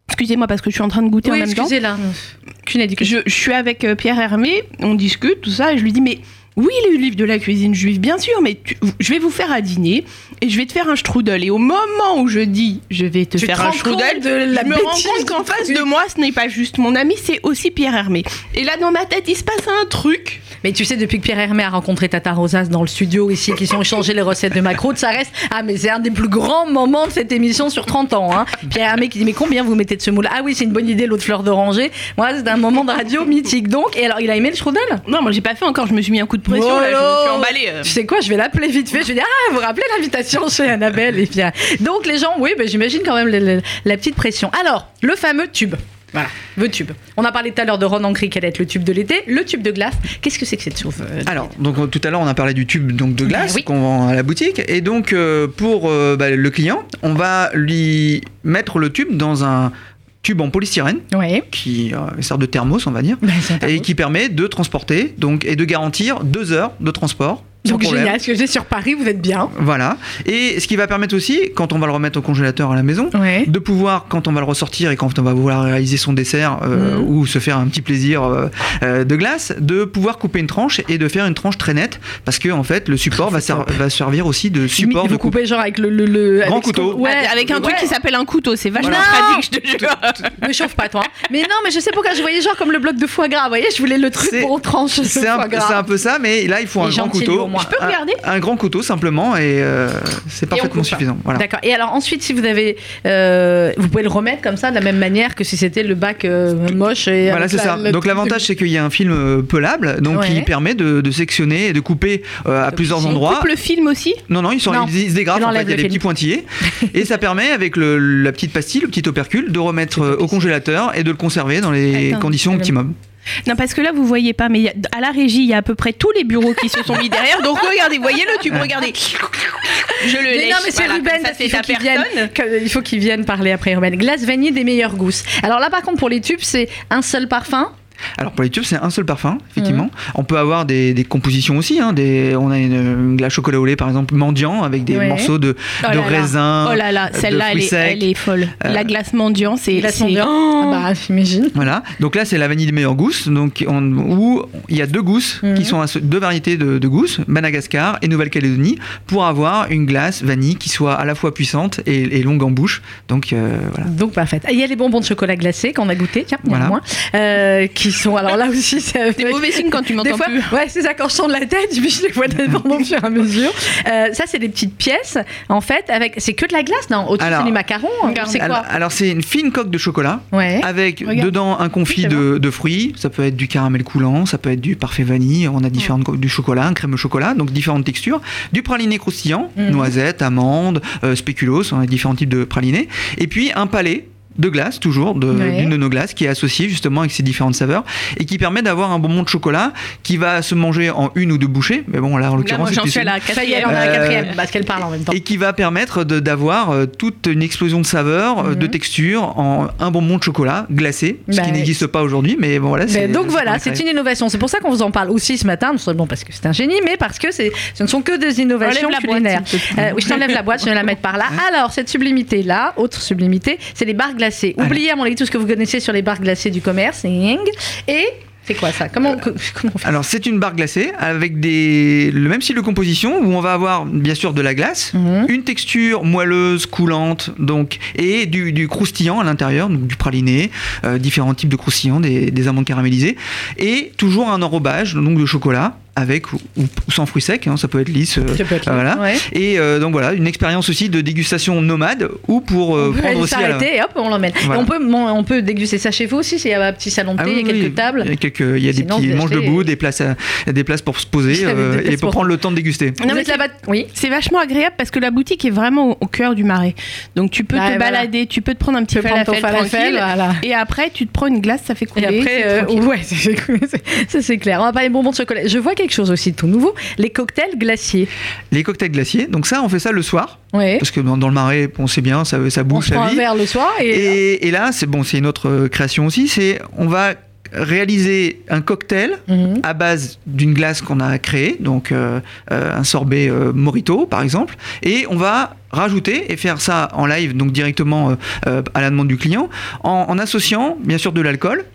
Excusez-moi parce que je suis en train de goûter en même temps. Excusez là. Je, je suis avec Pierre Hermé, on discute tout ça et je lui dis mais oui, le livre de la cuisine juive, bien sûr, mais je vais vous faire un dîner et je vais te faire un strudel. Et au moment où je dis je vais te faire un strudel, de la je me rends compte qu'en face de moi, ce n'est pas juste mon ami, c'est aussi Pierre Hermé. Et là, dans ma tête, il se passe un truc. Mais tu sais, depuis que Pierre Hermé a rencontré Tata Rosas dans le studio ici, qui sont échangé les recettes de macro, ça reste. Ah, mais c'est un des plus grands moments de cette émission sur 30 ans. Hein. Pierre Hermé qui dit Mais combien vous mettez de ce moule? Ah oui, c'est une bonne idée, l'autre fleur d'oranger. Moi, c'est un moment de radio mythique. Donc, et alors, il a aimé le strudel? Non, moi, j'ai pas fait encore. Je me suis mis un coup de pression. là, je me suis emballée. Euh. Tu sais quoi Je vais l'appeler vite fait. Je vais dire Ah, vous rappelez l'invitation chez Annabelle et bien. Donc, les gens, oui, ben, j'imagine quand même la petite pression. Alors, le fameux tube. Voilà, le tube. On a parlé tout à l'heure de Ron Ancry, qui allait être le tube de l'été. Le tube de glace, qu'est-ce que c'est que cette chose euh, Alors, donc tout à l'heure, on a parlé du tube donc, de glace qu'on vend à la boutique. Et donc, euh, pour euh, bah, le client, on va lui mettre le tube dans un tube en polystyrène qui sert de thermos, on va dire, bah, et qui permet de transporter donc, et de garantir deux heures de transport donc génial, ce que j'ai sur Paris, vous êtes bien. Voilà. Et ce qui va permettre aussi, quand on va le remettre au congélateur à la maison, de pouvoir, quand on va le ressortir et quand on va vouloir réaliser son dessert euh, mm. ou se faire un petit plaisir euh, euh, de glace, de pouvoir couper une tranche et de faire une tranche très nette, parce que en fait, le support va, va, servir aussi de support de couper genre avec le, le, grand couteau. Ouais, avec un truc qui s'appelle un couteau. C'est vachement pratique, je te jure. Me chauffe pas toi. Mais non, mais je sais pourquoi je voyais genre comme le bloc de foie gras. Vous voyez, je voulais le truc pour tranche. C'est un, un, peu ça, mais là, il faut un grand couteau. Je peux regarder? un, grand couteau simplement et euh, c'est parfaitement suffisant. Voilà. D'accord. Et alors ensuite, si vous avez, euh, vous pouvez le remettre comme ça de la même manière que si c'était le bac euh, moche. Et voilà, c'est ça. Donc l'avantage, c'est qu'il y a un film pelable, donc qui permet de, sectionner et de couper à plusieurs endroits. Coupe le film aussi? Non, non, ils, sont, ils, se dégravent. En fait, il y a des petits pointillés *laughs* et ça permet avec la petite pastille, le petit opercule, de remettre au congélateur et de le conserver dans les conditions optimum. Non, parce que là, vous voyez pas, mais à la régie, il y a à peu près tous les bureaux qui se sont mis derrière. Donc regardez, voyez le tube, regardez. Je le laisse. Non, mais c'est Ruben, ça fait il, il faut qu'il vienne parler après Ruben. Glace vanille des meilleures gousses. Alors là, par contre, pour les tubes, c'est un seul parfum. Alors pour les tubes, c'est un seul parfum, effectivement. Mhm. On peut avoir des, compositions aussi. Hein, des, on a une, glace chocolat au lait, par exemple, mendiant, avec des morceaux de, oh de raisin. Oh là là, celle-là, elle, elle, est folle. Euh, la glace mendiant, c'est. Glace mendiant, oh ah bah, j'imagine. Voilà. Donc là, c'est la vanille de meilleure gousse, donc où il y a deux gousses qui mhm. sont deux variétés de, gousses, Madagascar et Nouvelle-Calédonie, pour avoir une glace vanille qui soit à la fois puissante et, longue en bouche. Donc euh, voilà. Donc parfait. Il y a les bonbons de chocolat glacé qu'on a goûté, tiens, voilà. moins, euh, qui qui sont. Alors là aussi, c'est des mauvais signes quand tu m'entends plus. Ouais, c'est ça. Quand je tourne la tête, puis je les vois dépendre *laughs* au fur et à mesure. Euh, ça, c'est des petites pièces, en fait, avec. C'est que de la glace, non Au-dessus, c'est du macaron. C'est quoi Alors, c'est une fine coque de chocolat avec dedans un confit de, de, fruits. Ça peut être du caramel coulant, ça peut être du parfait vanille. On a différentes du chocolat, un crème au chocolat, donc différentes textures. Du praliné croustillant, mhm. noisettes, amandes, euh, spéculoos. On a différents types de pralinés. Et puis un palais de glace, toujours, d'une de, nos glaces, qui est associée justement avec ces différentes saveurs et qui permet d'avoir un bonbon de chocolat qui va se manger en une ou deux bouchées. Mais bon, là, en l'occurrence, j'en suis à la quatrième, on a la quatrième, parce qu'elle parle en même temps. Et qui va permettre d'avoir euh, toute une explosion de saveurs, euh, de mhm. textures en un bonbon de chocolat glacé, ce qui bah, n'existe pas aujourd'hui. Mais bon, voilà. donc voilà, c'est une innovation. C'est pour ça qu'on vous en parle aussi ce matin, non seulement parce que c'est un génie, mais parce que ce ne sont que des innovations culinaires. Euh, oui, je t'enlève la boîte, je vais la mettre par là. Alors, cette sublimité-là, autre sublimité, c'est les barres glacées. Oubliez à mon avis tout ce que vous connaissez sur les barres glacées du commerce. Et c'est quoi ça? Comment, *laughs* comment on fait? Alors c'est une barre glacée avec des, le même style de composition où on va avoir bien sûr de la glace, mhm. une texture moelleuse, coulante, donc et du, croustillant à l'intérieur, donc du praliné, euh, différents types de croustillants, des, des amandes caramélisées, et toujours un enrobage donc de chocolat avec ou, sans fruits secs, hein, ça peut être lisse. Euh, voilà. Et euh, donc voilà, une expérience aussi de dégustation nomade ou pour euh, prendre aussi. S'arrêter et hop, on l'emmène. On peut, on peut déguster ça chez vous aussi. Il y a un petit salon de ah thé, il y a quelques tables. Il y a, quelques, il y a des petits manches debout, des places, des places pour se poser et pour, prendre le temps de déguster. Non, mais oui. C'est vachement agréable parce que la boutique est vraiment au, cœur du marais. Donc tu peux bah, te balader, tu peux te prendre un petit falafel tranquille. Et après, tu te prends une glace, ça fait couler. Et après, ouais, *laughs* ça c'est clair. On va parler bonbons de chocolat. Je vois chose aussi de tout nouveau, les cocktails glaciers. Les cocktails glaciers, donc ça, on fait ça le soir. Parce que dans, le marais, on sait bien, ça, ça bouge, on vit. un verre le soir. Et, et, là, c'est bon, c'est une autre euh, création aussi, c'est on va réaliser un cocktail mhm. à base d'une glace qu'on a créée, donc euh, euh, un sorbet euh, Morito par exemple, et on va rajouter et faire ça en live, donc directement à la demande du client, en associant bien sûr de l'alcool,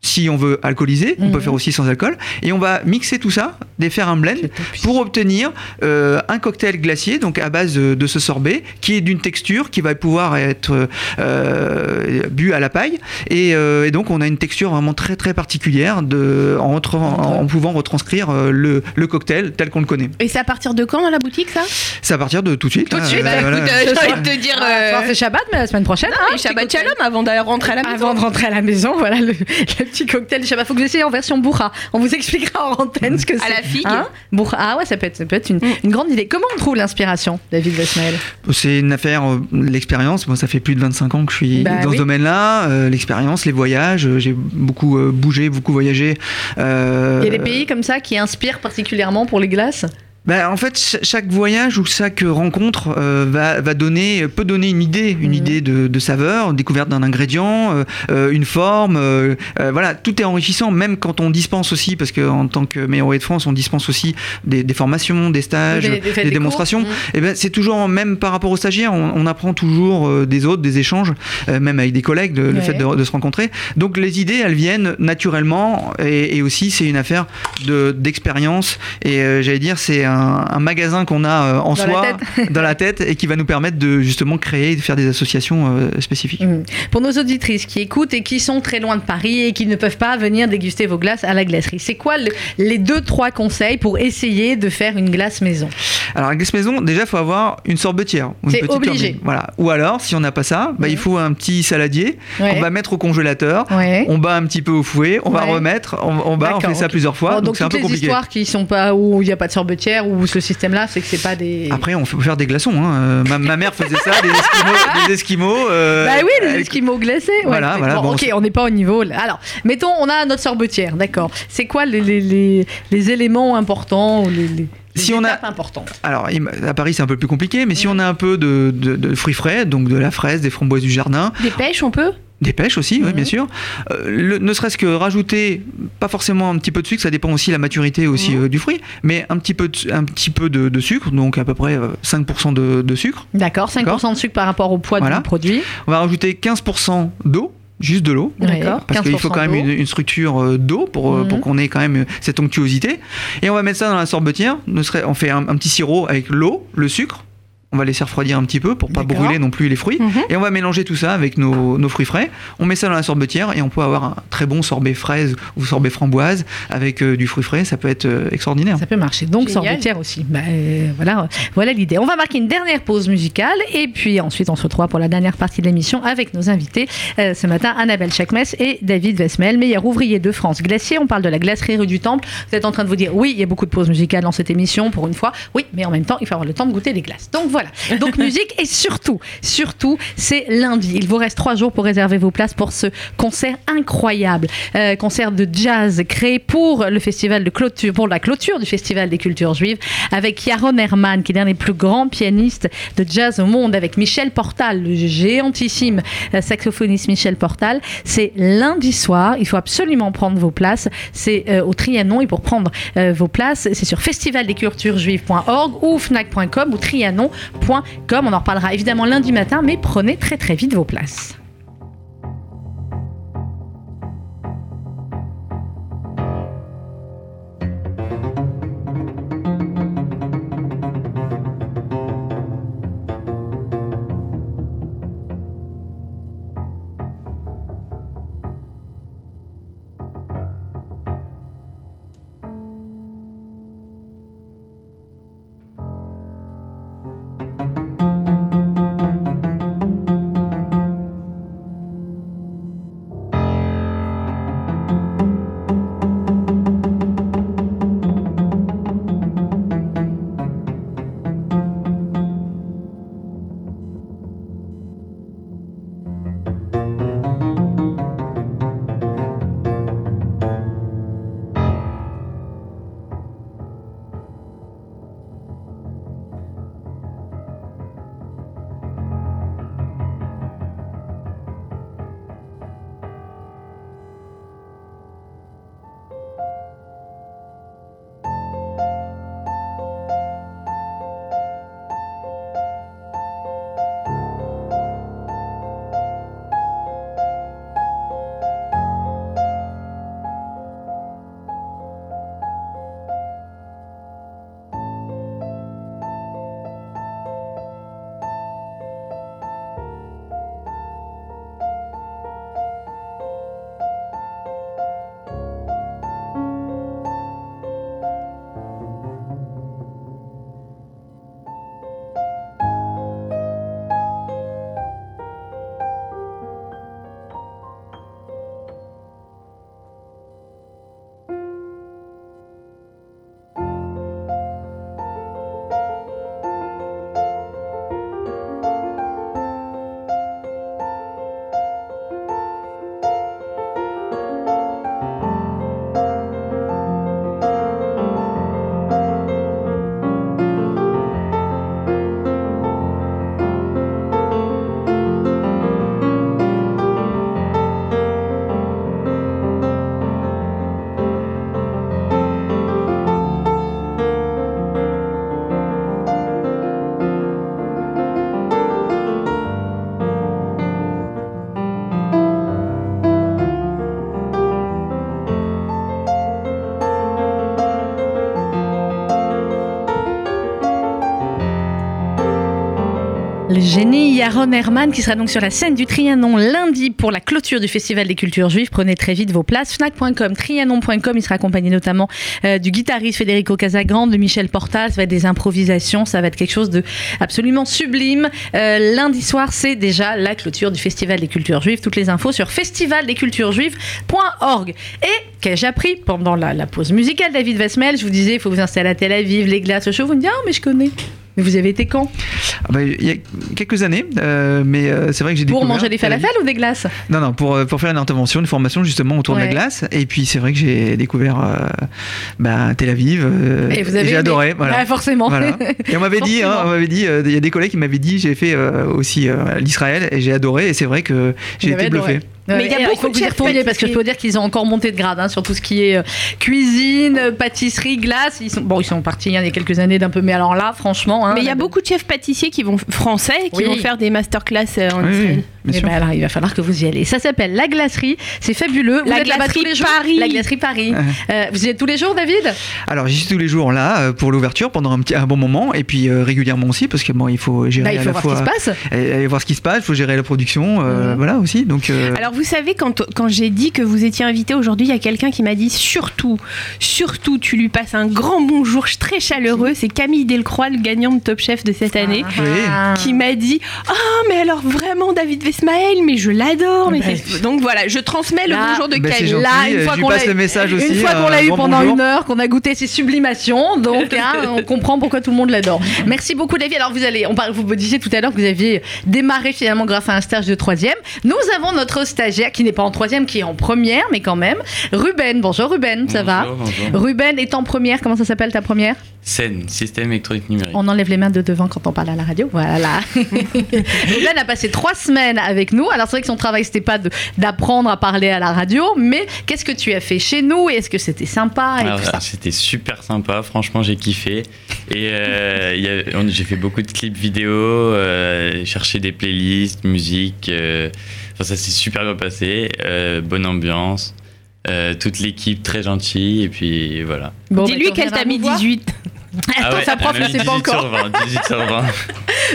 si on veut alcooliser, on peut mhm. faire aussi sans alcool, et on va mixer tout ça, faire un blend, pour obtenir euh, un cocktail glacier, donc à base de, ce sorbet, qui est d'une texture qui va pouvoir être euh, bu à la paille, euh, et, donc on a une texture vraiment très très particulière de, en, en, pouvant retranscrire le, cocktail tel qu'on le connaît. Et c'est à partir de quand dans la boutique ça? C'est à partir de tout de suite. Tout de suite, bah, écoute, j'ai envie de te dire. C'est Shabbat, mais la semaine prochaine. Ah, Shabbat Shalom avant de rentrer à la maison. Avant de rentrer à la maison, voilà le *laughs* petit cocktail. Je sais pas, faut que j'essaye en version bourra. On vous expliquera en antenne ce que c'est. À la figue. Hein ah ouais, ça peut être, ça peut être une, une, grande idée. Comment on trouve l'inspiration, David Vesmael C'est une affaire, euh, l'expérience. Moi, ça fait plus de 25 ans que je suis bah dans ce domaine-là. Euh, l'expérience, les voyages. Euh, j'ai beaucoup bougé, beaucoup voyagé. Il y a des pays comme ça qui inspirent particulièrement pour les glaces? Bah, en fait, chaque voyage ou chaque rencontre euh, va, va, donner, peut donner une idée, une mhm. idée de, de, saveur, découverte d'un ingrédient, euh, euh une forme. Euh, voilà, tout est enrichissant, même quand on dispense aussi, parce qu'en tant que meilleur de France, on dispense aussi des, des formations, des stages, des, démonstrations. Mhm. Et eh ben, c'est toujours, même par rapport aux stagiaires, on, on apprend toujours des autres, des échanges, même avec des collègues, le fait de, de, se rencontrer. Donc les idées, elles viennent naturellement, et, et aussi c'est une affaire d'expérience. et j'allais dire, c'est un un, magasin qu'on a euh, en soi, *laughs* dans la tête, et qui va nous permettre de justement créer et de faire des associations euh, spécifiques. Mmh. Pour nos auditrices qui écoutent et qui sont très loin de Paris et qui ne peuvent pas venir déguster vos glaces à la glacerie, c'est quoi les deux, trois conseils pour essayer de faire une glace maison? Alors, la glace maison, déjà, il faut avoir une sorbetière. C'est obligé. Voilà. Ou alors, si on n'a pas ça, bah, il faut un petit saladier qu'on va mettre au congélateur. On bat un petit peu au fouet, on va remettre, on, bat, on fait ça plusieurs fois. donc, c'est un peu compliqué. histoires qui sont pas où il n'y a pas de sorbetière ou ce système-là, c'est que c'est pas des. Après, on peut faire des glaçons. Hein. Euh, ma, mère faisait ça, des esquimaux. Des esquimaux euh, bah oui, des esquimaux glacés. Voilà, voilà. ok, on n'est pas au niveau. Alors, mettons, on a notre sorbetière, d'accord. C'est quoi les, les, les, éléments importants ou les, si on a importantes? Alors à Paris c'est un peu plus compliqué, mais si on a un peu de, de, de, fruits frais, donc de la fraise, des framboises du jardin. Des pêches, on peut? Des pêches aussi, oui, bien sûr. Euh, ne serait-ce que rajouter, pas forcément un petit peu de sucre, ça dépend aussi de la maturité aussi euh, du fruit, mais un petit peu de, un petit peu de, sucre, donc à peu près 5% euh, de, sucre. D'accord, 5% de sucre par rapport au poids du produit. On va rajouter 15% d'eau juste de l'eau. Parce qu'il faut quand même une, structure d'eau pour, mhm. pour qu'on ait quand même cette onctuosité. Et on va mettre ça dans la sorbetière. On fait un, un petit sirop avec l'eau, le sucre, on va laisser refroidir un petit peu pour pas brûler non plus les fruits. Mhm. Et on va mélanger tout ça avec nos, fruits frais. On met ça dans la sorbetière et on peut avoir un très bon sorbet fraise ou sorbet framboise avec euh, du fruit frais. Ça peut être euh, extraordinaire. Ça peut marcher. Donc sorbetière aussi. Bah, euh, voilà, voilà l'idée. On va marquer une dernière pause musicale et puis ensuite on se retrouve pour la dernière partie de l'émission avec nos invités. ce matin, Annabelle Chakmes et David Vesmel, meilleur ouvrier de France. Glacier, on parle de la glacerie rue du Temple. Vous êtes en train de vous dire oui, il y a beaucoup de pauses musicales dans cette émission pour une fois. Oui, mais en même temps, il faut avoir le temps de goûter les glaces. Donc voilà. Donc *laughs* musique et surtout, surtout, c'est lundi. Il vous reste trois jours pour réserver vos places pour ce concert incroyable, euh, concert de jazz créé pour le festival de clôture, pour la clôture du festival des cultures juives, avec Yaron Herman, qui est l'un des plus grands pianistes de jazz au monde, avec Michel Portal, le géantissime euh, saxophoniste Michel Portal. C'est lundi soir. Il faut absolument prendre vos places. C'est euh, au Trianon et pour prendre vos places, c'est sur festivaldesculturesjuives.org ou fnac.com ou comme on en reparlera évidemment lundi matin, mais prenez très très vite vos places. Génie Yaron Herman qui sera donc sur la scène du Trianon lundi pour la clôture du Festival des cultures juives. Prenez très vite vos places. Fnac.com, trianon.com. Il sera accompagné notamment euh, du guitariste Federico Casagrande, de Michel Portal. Ça va être des improvisations. Ça va être quelque chose de absolument sublime. Euh, lundi soir, c'est déjà la clôture du Festival des cultures juives. Toutes les infos sur festivaldesculturesjuives.org. Et qu'ai-je appris pendant la, pause musicale, David Vesmel Je vous disais, il faut vous installer à Tel Aviv, les glaces au chaud. Vous me dites, ah, mais je connais. Mais vous avez été quand ah bah, Il y a quelques années, euh, mais euh, c'est vrai que j'ai Pour manger des falafels ou des glaces Non, non, pour, euh, pour faire une intervention, une formation justement autour de la glace. Et puis c'est vrai que j'ai découvert bah, Tel Aviv. et vous avez j'ai adoré. Voilà. forcément. Et on m'avait dit, hein, on m'avait dit, il y a des collègues qui m'avaient dit, j'ai fait aussi l'Israël et j'ai adoré. Et c'est vrai que j'ai été bluffé. Mais il y a beaucoup de y parce que je peux dire qu'ils ont encore monté de grade hein, sur tout ce qui est euh, cuisine, pâtisserie, glace. Ils sont, bon, ils sont partis il y a quelques années d'un peu, mais alors là, franchement. Hein, mais il y a beaucoup de chefs pâtissiers qui vont français qui vont faire des masterclass euh, en oui, Eh ben il va falloir que vous y allez. Ça s'appelle La Glacerie. C'est fabuleux. la glacerie Paris. La glacerie Paris. Euh, vous y êtes tous les jours, David? Alors, j'y suis tous les jours là euh, pour l'ouverture pendant un, petit, un bon moment et puis euh, régulièrement aussi parce que bon, il faut gérer bah, il faut à voir la ce qui se passe. Et, et voir ce qui se passe. Il faut gérer la production. Mhm. Voilà aussi. Donc. Alors, vous savez, quand, quand j'ai dit que vous étiez invité aujourd'hui, il y a quelqu'un qui m'a dit surtout, surtout, tu lui passes un grand bonjour très chaleureux. C'est Camille Delcroix, le gagnant de Top Chef de cette année, Ah. qui m'a dit Ah, mais alors vraiment, David Mais je l'adore. mais Bah, c'est- Donc voilà, je transmets le Là, bonjour de c'est Camille. gentil. Là, une euh, fois je lui qu'on passe l'a le message une aussi, fois qu'on l'a eu grand pendant bonjour. une heure, qu'on a goûté ses sublimations, donc hein, *laughs* on comprend pourquoi tout le monde l'adore. Merci beaucoup, David. Alors vous allez, on parle, vous me disiez tout à l'heure que vous aviez démarré finalement grâce à un stage de troisième. Nous avons notre stagiaire qui n'est pas en troisième, qui est en première, mais quand même. Ruben, bonjour Ruben, ça va? Bonjour, bonjour. Ruben est en première. Comment ça s'appelle ta première? Scène, système électronique numérique. On enlève les mains de devant quand on parle à la radio. Voilà. *laughs* Ruben a passé trois semaines avec nous. Alors c'est vrai que son travail c'était pas de- d'apprendre à parler à la radio, mais qu'est-ce que tu as fait chez nous? Et Est-ce que c'était sympa et Alors, tout ça? C'était super sympa, franchement j'ai kiffé. Et euh, il y a- on- j'ai fait beaucoup de clips vidéo, euh, chercher des playlists, musique. euh, enfin, ça s'est super bien passé, euh, bonne ambiance, euh, toute l'équipe très gentille. Et puis voilà. Bon, bah, Dis-lui tu qu'elle t'a mis nous voir. 18. Attends, ouais, sa prof ne sait pas 18 encore. Sur 20, 18 sur 20.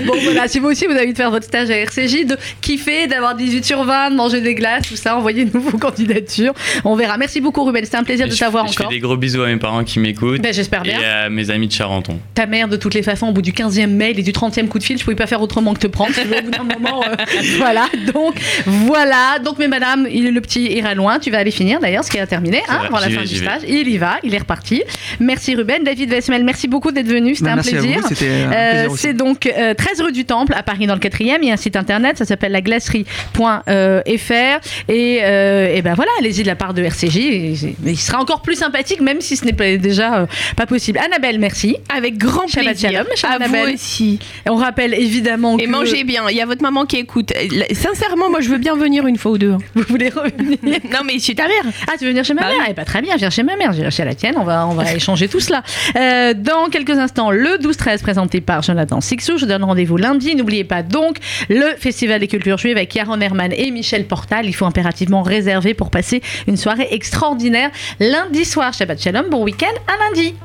Bon voilà, si vous aussi vous avez envie de faire votre stage à RCJ, de kiffer, d'avoir 18 sur 20, de manger des glaces, tout ça, envoyez-nous vos *laughs* candidatures. On verra. Merci beaucoup Ruben, c'était un plaisir Et de je- t'avoir Je encore. fais des gros bisous à mes parents qui m'écoutent. Ben, j'espère bien. Et à mes amis de Charenton. Ta mère, de toutes les façons, au bout du 15e mail et du 30e coup de fil, je pouvais pas faire autrement que te prendre. Au bout d'un moment, euh, *laughs* voilà. Donc, voilà. Donc, mais madame, il, le petit ira loin. Tu vas aller finir d'ailleurs, ce qui a terminé, hein, avant la fin vais, du stage. Il y va, il est reparti. Merci Ruben. David Vesmel, merci beaucoup d'être venu. C'était Bah, un merci à plaisir. vous, c'était un Euh, plaisir aussi. C'est donc euh, 13 rue du Temple à Paris dans le 4e. Il y a un site internet, ça s'appelle laglacerie.fr. Et, euh, et ben voilà, allez-y de la part de RCJ. Et il sera encore plus sympathique, même si ce n'est pas déjà euh, pas possible. Annabelle, merci. Avec grand Shabbat plaisir. shalom, à Annabelle. vous aussi. On rappelle évidemment Et que mangez bien. Il y a votre maman qui écoute. Euh, Sincèrement, moi, je veux bien venir une fois ou deux. vous voulez revenir. *laughs* Non, mais chez ta mère. Ah, tu veux venir chez ma Bah mère oui. Eh ben, très bien, viens chez ma mère, viens chez la tienne, on va, on va échanger tout cela. Euh, dans quelques instants, le 12-13 présenté par Jonathan Sixou. Je donne rendez-vous lundi. N'oubliez pas donc le Festival des cultures juives avec Yaron Herman et Michel Portal. Il faut impérativement réserver pour passer une soirée extraordinaire lundi soir. Shabbat Shalom, bon week-end, à lundi.